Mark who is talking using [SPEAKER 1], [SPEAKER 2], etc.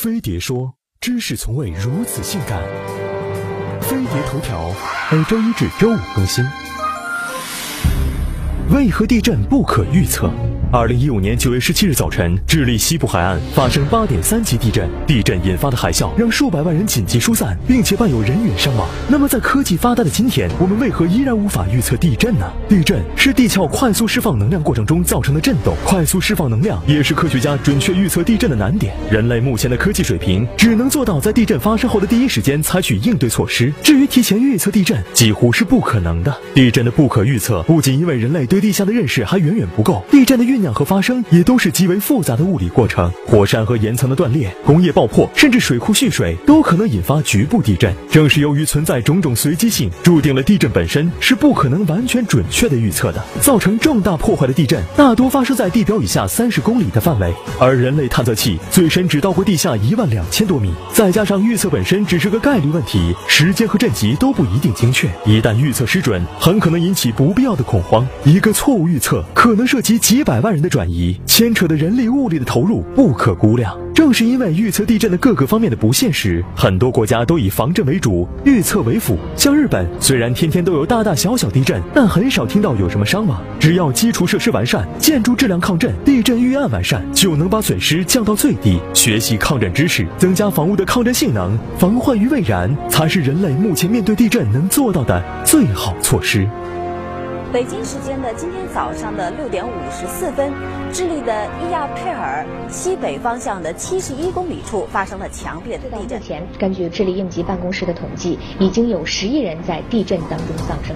[SPEAKER 1] 飞碟说：“知识从未如此性感。”飞碟头条每周一至周五更新。为何地震不可预测？二零一五年九月十七日早晨，智利西部海岸发生八点三级地震，地震引发的海啸让数百万人紧急疏散，并且伴有人员伤亡。那么，在科技发达的今天，我们为何依然无法预测地震呢？地震是地壳快速释放能量过程中造成的震动，快速释放能量也是科学家准确预测地震的难点。人类目前的科技水平只能做到在地震发生后的第一时间采取应对措施，至于提前预测地震，几乎是不可能的。地震的不可预测，不仅因为人类对地下的认识还远远不够，地震的酝酿和发生也都是极为复杂的物理过程。火山和岩层的断裂、工业爆破，甚至水库蓄水，都可能引发局部地震。正是由于存在种种随机性，注定了地震本身是不可能完全准确的预测的。造成重大破坏的地震，大多发生在地表以下三十公里的范围，而人类探测器最深只到过地下一万两千多米。再加上预测本身只是个概率问题，时间和震级都不一定精确。一旦预测失准，很可能引起不必要的恐慌。一个错误预测可能涉及几百万人的转移，牵扯的人力物力的投入不可估量。正是因为预测地震的各个方面的不现实，很多国家都以防震为主，预测为辅。像日本，虽然天天都有大大小小地震，但很少听到有什么伤亡。只要基础设施完善，建筑质量抗震，地震预案完善，就能把损失降到最低。学习抗震知识，增加房屋的抗震性能，防患于未然，才是人类目前面对地震能做到的最好措施。
[SPEAKER 2] 北京时间的今天早上的六点五十四分，智利的伊亚佩尔西北方向的七十一公里处发生了强烈的地震。
[SPEAKER 3] 目前，根据智利应急办公室的统计，已经有十亿人在地震当中丧生。